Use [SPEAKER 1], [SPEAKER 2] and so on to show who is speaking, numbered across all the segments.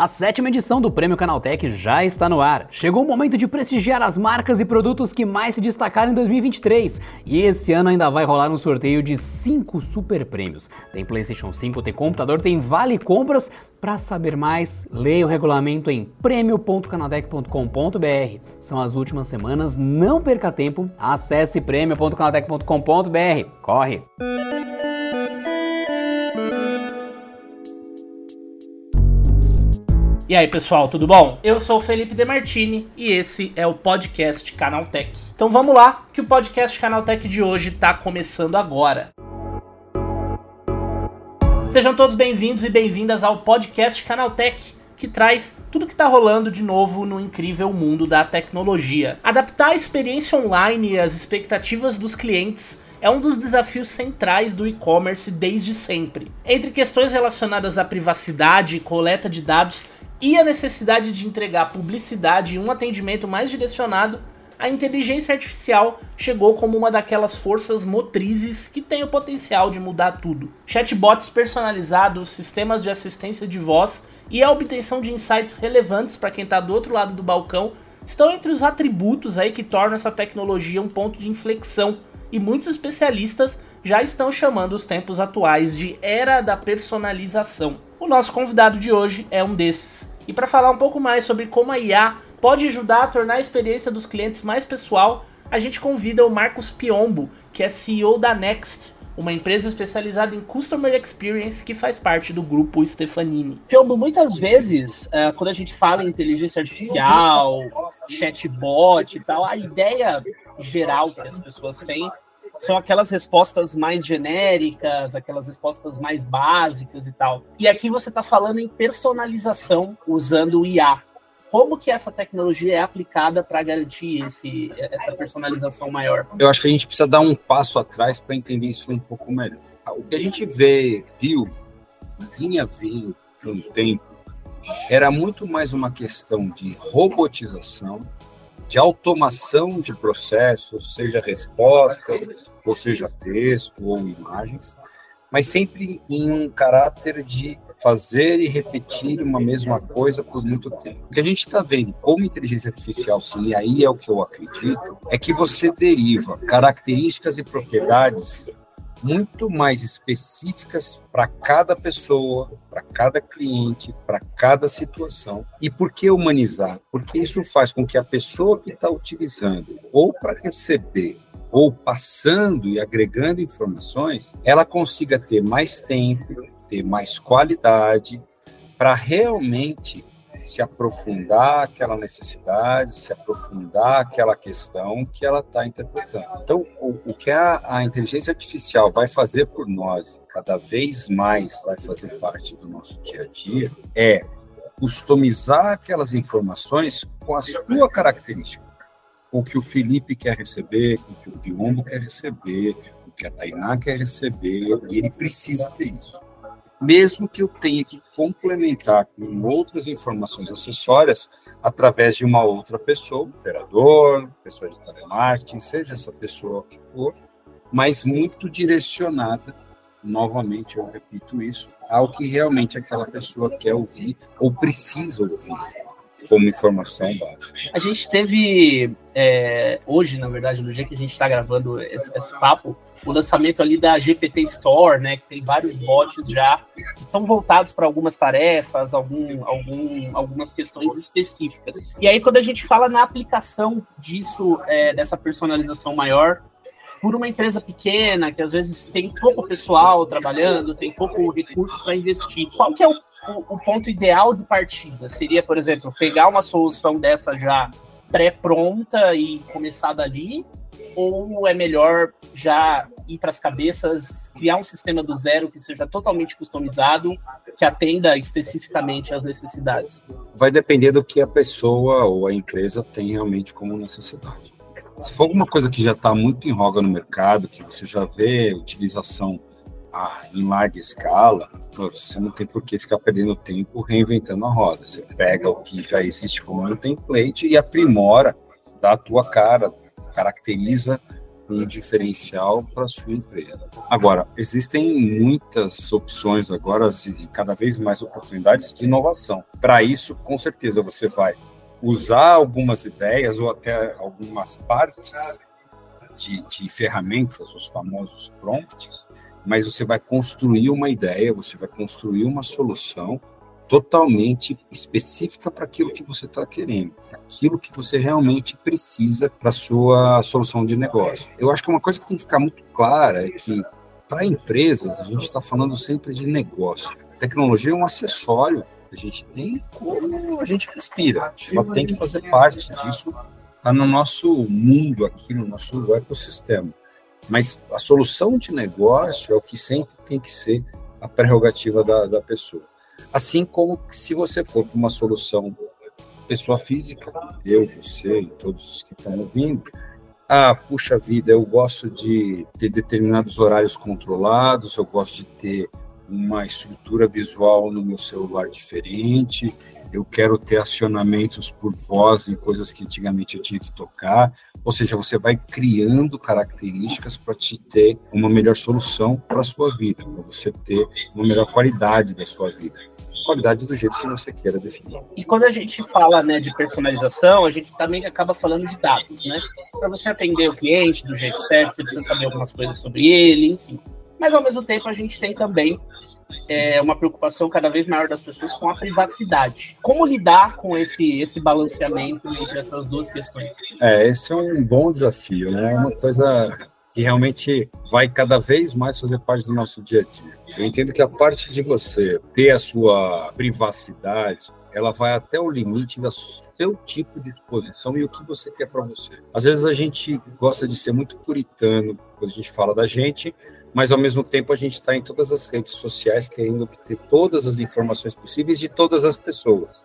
[SPEAKER 1] A sétima edição do Prêmio Canaltech já está no ar. Chegou o momento de prestigiar as marcas e produtos que mais se destacaram em 2023. E esse ano ainda vai rolar um sorteio de 5 super prêmios. Tem PlayStation 5, tem computador, tem vale compras. Para saber mais, leia o regulamento em prêmio.canaltech.com.br. São as últimas semanas, não perca tempo. Acesse prêmio.canaltech.com.br. Corre!
[SPEAKER 2] E aí, pessoal, tudo bom? Eu sou o Felipe Demartini e esse é o podcast Canaltech. Então vamos lá, que o podcast Canaltech de hoje está começando agora. Sejam todos bem-vindos e bem-vindas ao podcast Canaltech que traz tudo que está rolando de novo no incrível mundo da tecnologia. Adaptar a experiência online e as expectativas dos clientes é um dos desafios centrais do e-commerce desde sempre. Entre questões relacionadas à privacidade e coleta de dados e a necessidade de entregar publicidade e um atendimento mais direcionado, a inteligência artificial chegou como uma daquelas forças motrizes que tem o potencial de mudar tudo. Chatbots personalizados, sistemas de assistência de voz e a obtenção de insights relevantes para quem está do outro lado do balcão estão entre os atributos aí que tornam essa tecnologia um ponto de inflexão e muitos especialistas já estão chamando os tempos atuais de era da personalização. O nosso convidado de hoje é um desses. E para falar um pouco mais sobre como a IA pode ajudar a tornar a experiência dos clientes mais pessoal, a gente convida o Marcos Piombo, que é CEO da Next, uma empresa especializada em Customer Experience que faz parte do grupo Stefanini. Piombo, muitas vezes, uh, quando a gente fala em inteligência artificial, chatbot e tal, a ideia geral que as pessoas têm são aquelas respostas mais genéricas, aquelas respostas mais básicas e tal. E aqui você está falando em personalização usando o IA. Como que essa tecnologia é aplicada para garantir esse, essa personalização maior?
[SPEAKER 3] Eu acho que a gente precisa dar um passo atrás para entender isso um pouco melhor. O que a gente vê, viu, vinha vindo um tempo, era muito mais uma questão de robotização, de automação de processos, seja respostas, ou seja texto ou imagens, mas sempre em um caráter de fazer e repetir uma mesma coisa por muito tempo. O que a gente está vendo como inteligência artificial, sim, e aí é o que eu acredito, é que você deriva características e propriedades muito mais específicas para cada pessoa, para cada cliente, para cada situação. E por que humanizar? Porque isso faz com que a pessoa que está utilizando, ou para receber, ou passando e agregando informações, ela consiga ter mais tempo, ter mais qualidade, para realmente se aprofundar aquela necessidade, se aprofundar aquela questão que ela está interpretando. Então, o, o que a, a, inteligência artificial vai fazer por nós, cada vez mais vai fazer parte do nosso dia a dia, é customizar aquelas informações com a sua característica. O que o Felipe quer receber, o que o Biombo quer receber, o que a Tainá quer receber, e ele precisa ter isso mesmo que eu tenha que complementar com outras informações acessórias através de uma outra pessoa, operador, pessoa de telemarketing, seja essa pessoa que for, mas muito direcionada, novamente eu repito isso, ao que realmente aquela pessoa quer ouvir ou precisa ouvir como informação básica.
[SPEAKER 2] A gente teve é, hoje, na verdade, no dia que a gente está gravando esse, esse, papo, o lançamento ali da GPT Store, né, que tem vários bots já que são voltados para algumas tarefas, algum, algum, algumas questões específicas. E aí, quando a gente fala na aplicação disso, é, dessa personalização maior, por uma empresa pequena, que às vezes tem pouco pessoal trabalhando, tem pouco recurso para investir, qual que é o o, o, ponto ideal de partida? Seria, por exemplo, pegar uma solução dessa já pré-pronta e começar dali? Ou é melhor já ir para as cabeças, criar um sistema do zero que seja totalmente customizado, que atenda especificamente às necessidades?
[SPEAKER 3] Vai depender do que a pessoa ou a empresa tem realmente como necessidade. Se for alguma coisa que já está muito em roga no mercado, que você já vê utilização ah, em larga escala, você não tem por que ficar perdendo tempo reinventando a roda. Você pega o que já existe como um template e aprimora, dá a tua cara, caracteriza um diferencial para a sua empresa. Agora, existem muitas opções agora e cada vez mais oportunidades de inovação. Para isso, com certeza, você vai usar algumas ideias ou até algumas partes de, de ferramentas, os famosos prompts, mas você vai construir uma ideia, você vai construir uma solução totalmente específica para aquilo que você está querendo, aquilo que você realmente precisa para sua solução de negócio. Eu acho que uma coisa que tem que ficar muito clara é que para empresas a gente está falando sempre de negócio. tecnologia é um acessório que a gente tem como a gente respira. Ela tem que fazer parte disso, está no nosso mundo aqui, no nosso ecossistema. Mas a solução de negócio é o que sempre tem que ser a prerrogativa da, da pessoa. Assim como se você for para uma solução pessoa física, eu, você e todos que estão ouvindo, ah, puxa vida, eu gosto de ter determinados horários controlados, eu gosto de ter uma estrutura visual no meu celular diferente, eu quero ter acionamentos por voz em coisas que antigamente eu tinha que tocar. Ou seja, você vai criando características para te ter uma melhor solução para a sua vida, para você ter uma melhor qualidade da sua vida qualidade do jeito que você queira definir.
[SPEAKER 2] E quando a gente fala né, de personalização, a gente também acaba falando de dados, né? Para você atender o cliente do jeito certo, você precisa saber algumas coisas sobre ele, enfim. Mas ao mesmo tempo a gente tem também é, uma preocupação cada vez maior das pessoas com a privacidade. Como lidar com esse, esse balanceamento entre essas duas questões?
[SPEAKER 3] É, esse é um bom desafio, né? É uma coisa que realmente vai cada vez mais fazer parte do nosso dia a dia. Eu entendo que a parte de você ter a sua privacidade, ela vai até o limite do seu tipo de exposição e o que você quer para você. Às vezes a gente gosta de ser muito puritano quando a gente fala da gente, mas ao mesmo tempo a gente está em todas as redes sociais querendo obter todas as informações possíveis de todas as pessoas.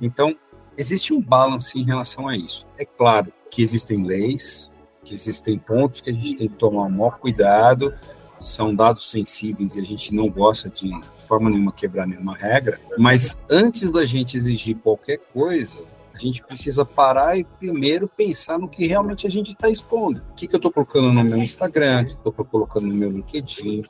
[SPEAKER 3] Então, existe um balance em relação a isso. É claro que existem leis, que existem pontos que a gente tem que tomar o maior cuidado, são dados sensíveis e a gente não gosta de, de forma nenhuma quebrar nenhuma regra, mas antes da gente exigir qualquer coisa, a gente precisa parar e primeiro pensar no que realmente a gente está expondo. O que, que eu estou colocando no meu Instagram, o que, que eu estou colocando no meu LinkedIn,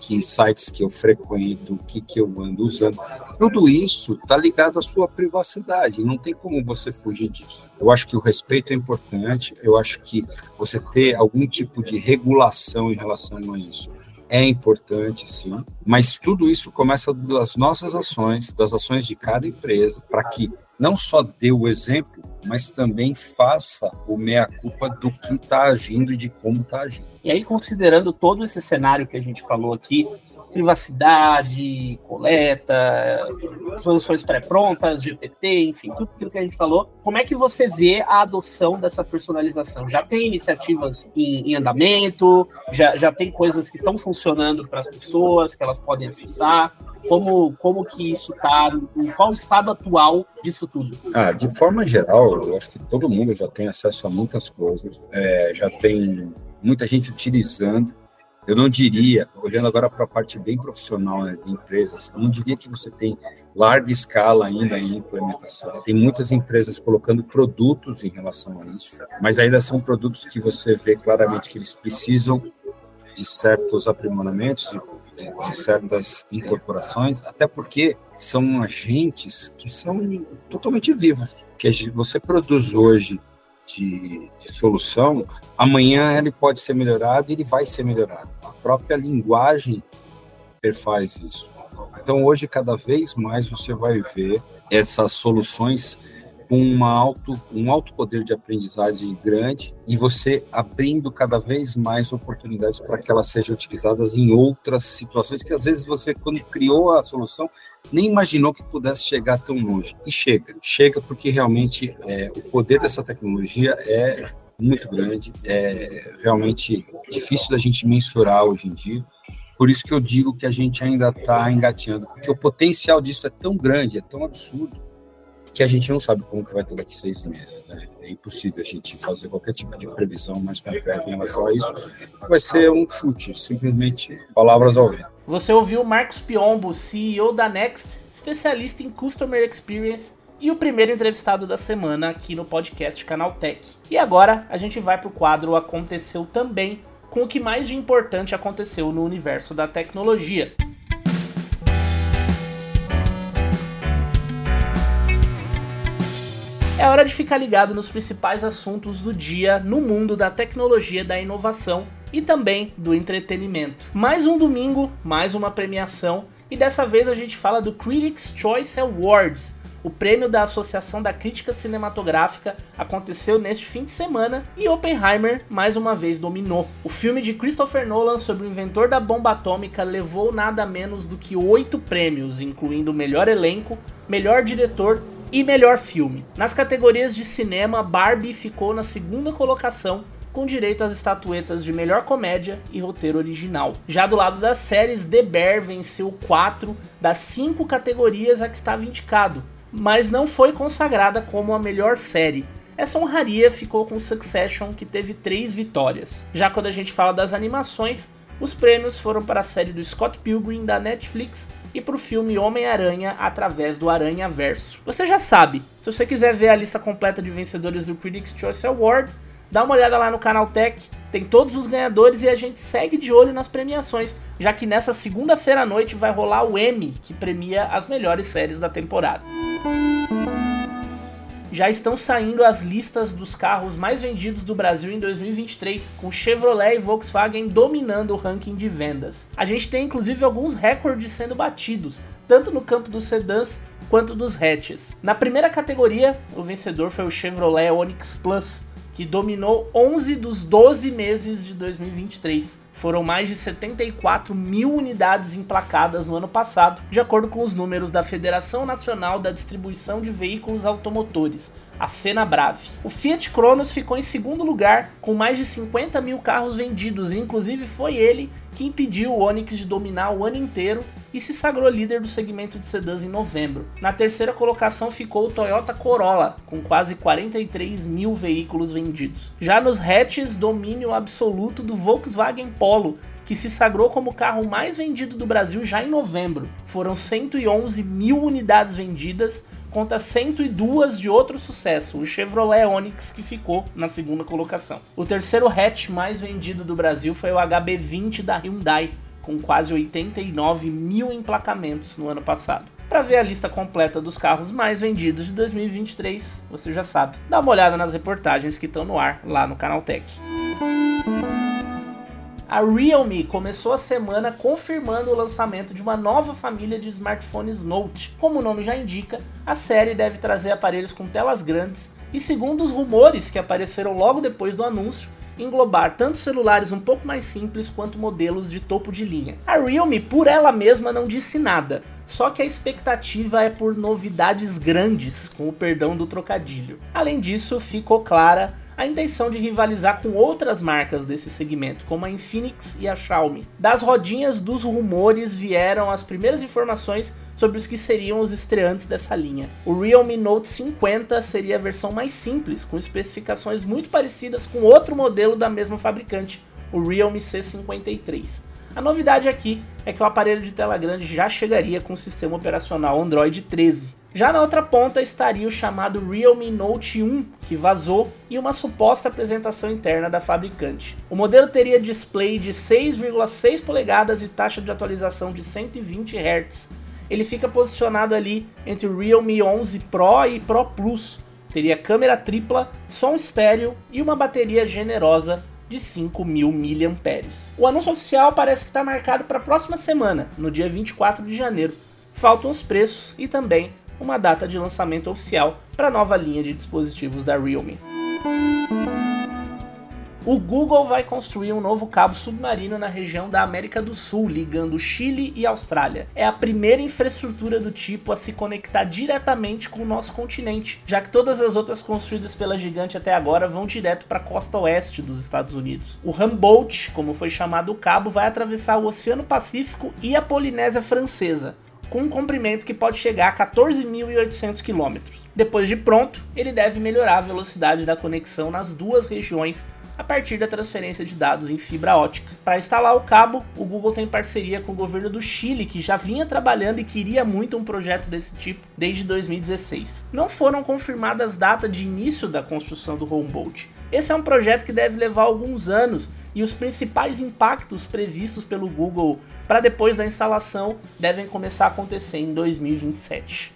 [SPEAKER 3] que sites que eu frequento, o que, que eu ando usando. Tudo isso está ligado à sua privacidade, não tem como você fugir disso. Eu acho que o respeito é importante, eu acho que você ter algum tipo de regulação em relação a isso é importante, sim, mas tudo isso começa das nossas ações, das ações de cada empresa, para que não só dê o exemplo, mas também faça o meia-culpa do que está agindo e de como está agindo.
[SPEAKER 2] E aí, considerando todo esse cenário que a gente falou aqui, privacidade, coleta, soluções pré-prontas, GPT, enfim, tudo aquilo que a gente falou. Como é que você vê a adoção dessa personalização? Já tem iniciativas em, em andamento? Já, já tem coisas que estão funcionando para as pessoas, que elas podem acessar? Como, como que isso está? Qual o estado atual disso tudo?
[SPEAKER 3] Ah, de forma geral, eu acho que todo mundo já tem acesso a muitas coisas, é, já tem muita gente utilizando. Eu não diria, olhando agora para a parte bem profissional né, de empresas, eu não diria que você tem larga escala ainda em implementação. Tem muitas empresas colocando produtos em relação a isso, mas ainda são produtos que você vê claramente que eles precisam de certos aprimoramentos, certas incorporações, até porque são agentes que são totalmente vivos. Que você produz hoje de, de, solução, amanhã ele pode ser melhorado e ele vai ser melhorado. A própria linguagem faz isso. Então, hoje, cada vez mais você vai ver essas soluções uma alto, um alto poder de aprendizagem grande e você abrindo cada vez mais oportunidades para que elas sejam utilizadas em outras situações que às vezes você, quando criou a solução, nem imaginou que pudesse chegar tão longe. E chega, chega porque realmente é, o poder dessa tecnologia é muito grande, é realmente difícil da gente mensurar hoje em dia. Por isso que eu digo que a gente ainda está engateando, porque o potencial disso é tão grande, é tão absurdo, que a gente não sabe como que vai ter daqui seis meses. Né? É impossível a gente fazer qualquer tipo de previsão mais concreta em relação a isso. Vai ser um chute, simplesmente palavras ao vento.
[SPEAKER 2] Você ouviu Marcos Piombo, CEO da Next, especialista em Customer Experience, e o primeiro entrevistado da semana aqui no podcast Canal Tech. E agora a gente vai pro quadro Aconteceu Também, com o que mais de importante aconteceu no universo da tecnologia. É hora de ficar ligado nos principais assuntos do dia no mundo da tecnologia, da inovação e também do entretenimento. Mais um domingo, mais uma premiação e dessa vez a gente fala do Critics' Choice Awards. O prêmio da Associação da Crítica Cinematográfica aconteceu neste fim de semana e Oppenheimer mais uma vez dominou. O filme de Christopher Nolan sobre o inventor da bomba atômica levou nada menos do que oito prêmios, incluindo melhor elenco, melhor diretor e melhor filme. Nas categorias de cinema, Barbie ficou na segunda colocação com direito às estatuetas de melhor comédia e roteiro original. Já do lado das séries, The Bear venceu quatro das cinco categorias a que estava indicado, mas não foi consagrada como a melhor série. Essa honraria ficou com Succession, que teve três vitórias. Já quando a gente fala das animações, os prêmios foram para a série do Scott Pilgrim da Netflix e para o filme Homem-Aranha através do Aranha Verso. Você já sabe, se você quiser ver a lista completa de vencedores do Critics' Choice Award, dá uma olhada lá no canal Tech, tem todos os ganhadores e a gente segue de olho nas premiações, já que nessa segunda-feira à noite vai rolar o Emmy, que premia as melhores séries da temporada já estão saindo as listas dos carros mais vendidos do Brasil em 2023, com Chevrolet e Volkswagen dominando o ranking de vendas. A gente tem inclusive alguns recordes sendo batidos, tanto no campo dos sedãs quanto dos hatches. Na primeira categoria, o vencedor foi o Chevrolet Onix Plus, que dominou 11 dos 12 meses de 2023. Foram mais de 74 mil unidades emplacadas no ano passado, de acordo com os números da Federação Nacional da Distribuição de Veículos Automotores, a FenaBrave. O Fiat Cronos ficou em segundo lugar, com mais de 50 mil carros vendidos, e inclusive foi ele que impediu o Onix de dominar o ano inteiro e se sagrou líder do segmento de sedãs em novembro. Na terceira colocação ficou o Toyota Corolla, com quase 43 mil veículos vendidos. Já nos hatches, domínio absoluto do Volkswagen Polo, que se sagrou como o carro mais vendido do Brasil já em novembro. Foram 111 mil unidades vendidas, contra 102 de outro sucesso, o Chevrolet Onix, que ficou na segunda colocação. O terceiro hatch mais vendido do Brasil foi o HB20 da Hyundai, com quase 89 mil emplacamentos no ano passado. Para ver a lista completa dos carros mais vendidos de 2023, você já sabe, dá uma olhada nas reportagens que estão no ar lá no Canal Tech. A Realme começou a semana confirmando o lançamento de uma nova família de smartphones Note. Como o nome já indica, a série deve trazer aparelhos com telas grandes e, segundo os rumores que apareceram logo depois do anúncio, englobar tanto celulares um pouco mais simples quanto modelos de topo de linha. A Realme, por ela mesma, não disse nada, só que a expectativa é por novidades grandes, com o perdão do trocadilho. Além disso, ficou clara a intenção de rivalizar com outras marcas desse segmento, como a Infinix e a Xiaomi. Das rodinhas dos rumores vieram as primeiras informações sobre os que seriam os estreantes dessa linha. O Realme Note 50 seria a versão mais simples, com especificações muito parecidas com outro modelo da mesma fabricante, o Realme C53. A novidade aqui é que o aparelho de tela grande já chegaria com o sistema operacional Android 13. Já na outra ponta estaria o chamado Realme Note 1, que vazou, e uma suposta apresentação interna da fabricante. O modelo teria display de 6,6 polegadas e taxa de atualização de 120 Hz. Ele fica posicionado ali entre o Realme 11 Pro e Pro Plus. Teria câmera tripla, som estéreo e uma bateria generosa de 5.000 mAh. O anúncio oficial parece que está marcado para a próxima semana, no dia 24 de janeiro. Faltam os preços e também uma data de lançamento oficial para a nova linha de dispositivos da Realme. O Google vai construir um novo cabo submarino na região da América do Sul, ligando Chile e Austrália. É a primeira infraestrutura do tipo a se conectar diretamente com o nosso continente, já que todas as outras construídas pela gigante até agora vão direto para a costa oeste dos Estados Unidos. O Humboldt, como foi chamado o cabo, vai atravessar o Oceano Pacífico e a Polinésia Francesa com um comprimento que pode chegar a 14.800 km. Depois de pronto, ele deve melhorar a velocidade da conexão nas duas regiões a partir da transferência de dados em fibra ótica. Para instalar o cabo, o Google tem parceria com o governo do Chile, que já vinha trabalhando e queria muito um projeto desse tipo desde 2016. Não foram confirmadas datas de início da construção do HomeBolt. Esse é um projeto que deve levar alguns anos e os principais impactos previstos pelo Google para depois da instalação devem começar a acontecer em 2027.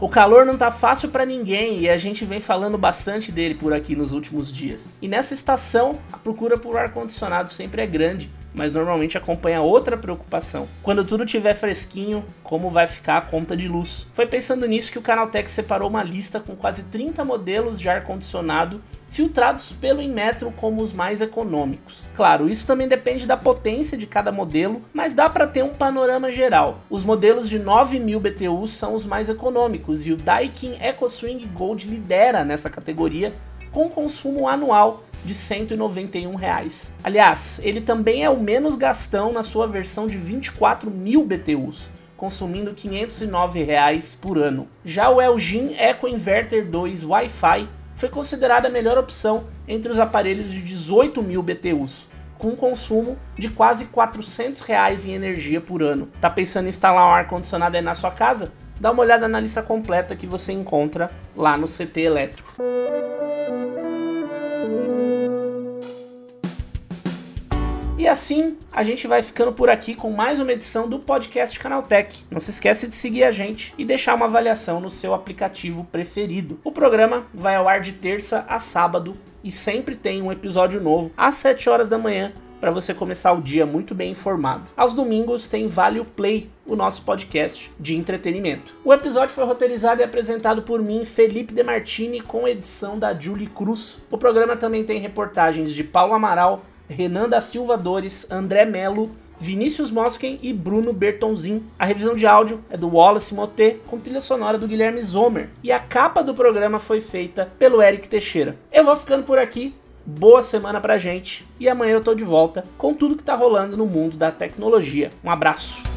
[SPEAKER 2] O calor não tá fácil para ninguém e a gente vem falando bastante dele por aqui nos últimos dias. E nessa estação, a procura por ar condicionado sempre é grande, mas normalmente acompanha outra preocupação. Quando tudo estiver fresquinho, como vai ficar a conta de luz? Foi pensando nisso que o Canaltech separou uma lista com quase 30 modelos de ar condicionado filtrados pelo Inmetro como os mais econômicos. Claro, isso também depende da potência de cada modelo, mas dá para ter um panorama geral. Os modelos de 9000 BTU são os mais econômicos e o Daikin EcoSwing Gold lidera nessa categoria com consumo anual de 191 reais. Aliás, ele também é o menos gastão na sua versão de 24 mil BTUs, consumindo 509 reais por ano. Já o Elgin Eco Inverter 2 Wi-Fi foi considerada a melhor opção entre os aparelhos de 18 mil BTUs, com consumo de quase 400 reais em energia por ano. Tá pensando em instalar um ar-condicionado aí na sua casa? Dá uma olhada na lista completa que você encontra lá no CT Eletro. E assim a gente vai ficando por aqui com mais uma edição do podcast Canaltech. Não se esquece de seguir a gente e deixar uma avaliação no seu aplicativo preferido. O programa vai ao ar de terça a sábado e sempre tem um episódio novo às 7 horas da manhã para você começar o dia muito bem informado. Aos domingos tem Vale o Play, o nosso podcast de entretenimento. O episódio foi roteirizado e apresentado por mim, Felipe Demartini, com edição da Julie Cruz. O programa também tem reportagens de Paulo Amaral, Renan da Silva Dores, André Melo, Vinícius Mosken e Bruno Bertonzin. A revisão de áudio é do Wallace Moté, com trilha sonora do Guilherme Zomer. E a capa do programa foi feita pelo Eric Teixeira. Eu vou ficando por aqui. Boa semana pra gente e amanhã eu tô de volta com tudo que tá rolando no mundo da tecnologia. Um abraço.